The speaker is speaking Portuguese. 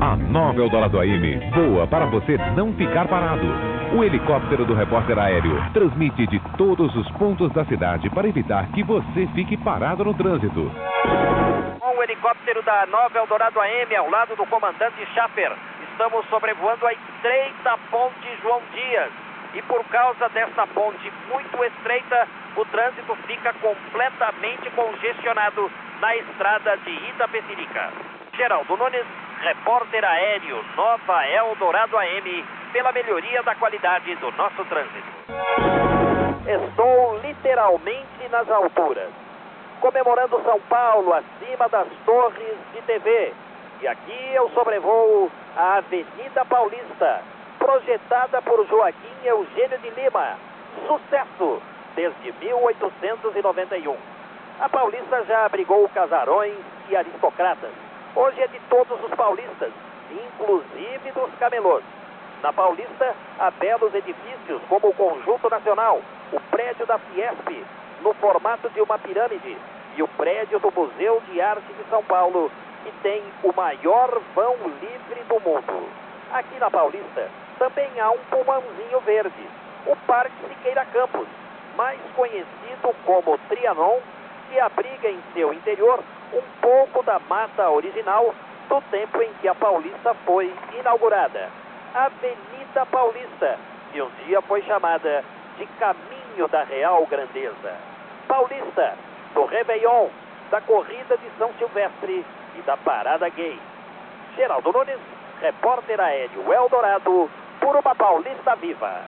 A nova Eldorado AM voa para você não ficar parado. O helicóptero do repórter aéreo transmite de todos os pontos da cidade para evitar que você fique parado no trânsito. O helicóptero da nova Eldorado AM ao lado do comandante Schaffer. Estamos sobrevoando a estreita ponte João Dias. E por causa dessa ponte muito estreita, o trânsito fica completamente congestionado na estrada de Itapecerica. Geraldo Nunes, repórter aéreo Nova Eldorado AM, pela melhoria da qualidade do nosso trânsito. Estou literalmente nas alturas, comemorando São Paulo acima das torres de TV. E aqui eu sobrevoo a Avenida Paulista, projetada por Joaquim Eugênio de Lima. Sucesso desde 1891. A Paulista já abrigou casarões e aristocratas. Hoje é de todos os paulistas, inclusive dos camelôs. Na Paulista, há belos edifícios como o Conjunto Nacional, o prédio da Fiesp, no formato de uma pirâmide, e o prédio do Museu de Arte de São Paulo, que tem o maior vão livre do mundo. Aqui na Paulista, também há um pulmãozinho verde, o Parque Siqueira Campos, mais conhecido como Trianon, que abriga em seu interior um pouco da mata original do tempo em que a Paulista foi inaugurada. Avenida Paulista, que um dia foi chamada de Caminho da Real Grandeza. Paulista, do Réveillon, da Corrida de São Silvestre e da Parada Gay. Geraldo Nunes, repórter aéreo Eldorado, por uma Paulista viva.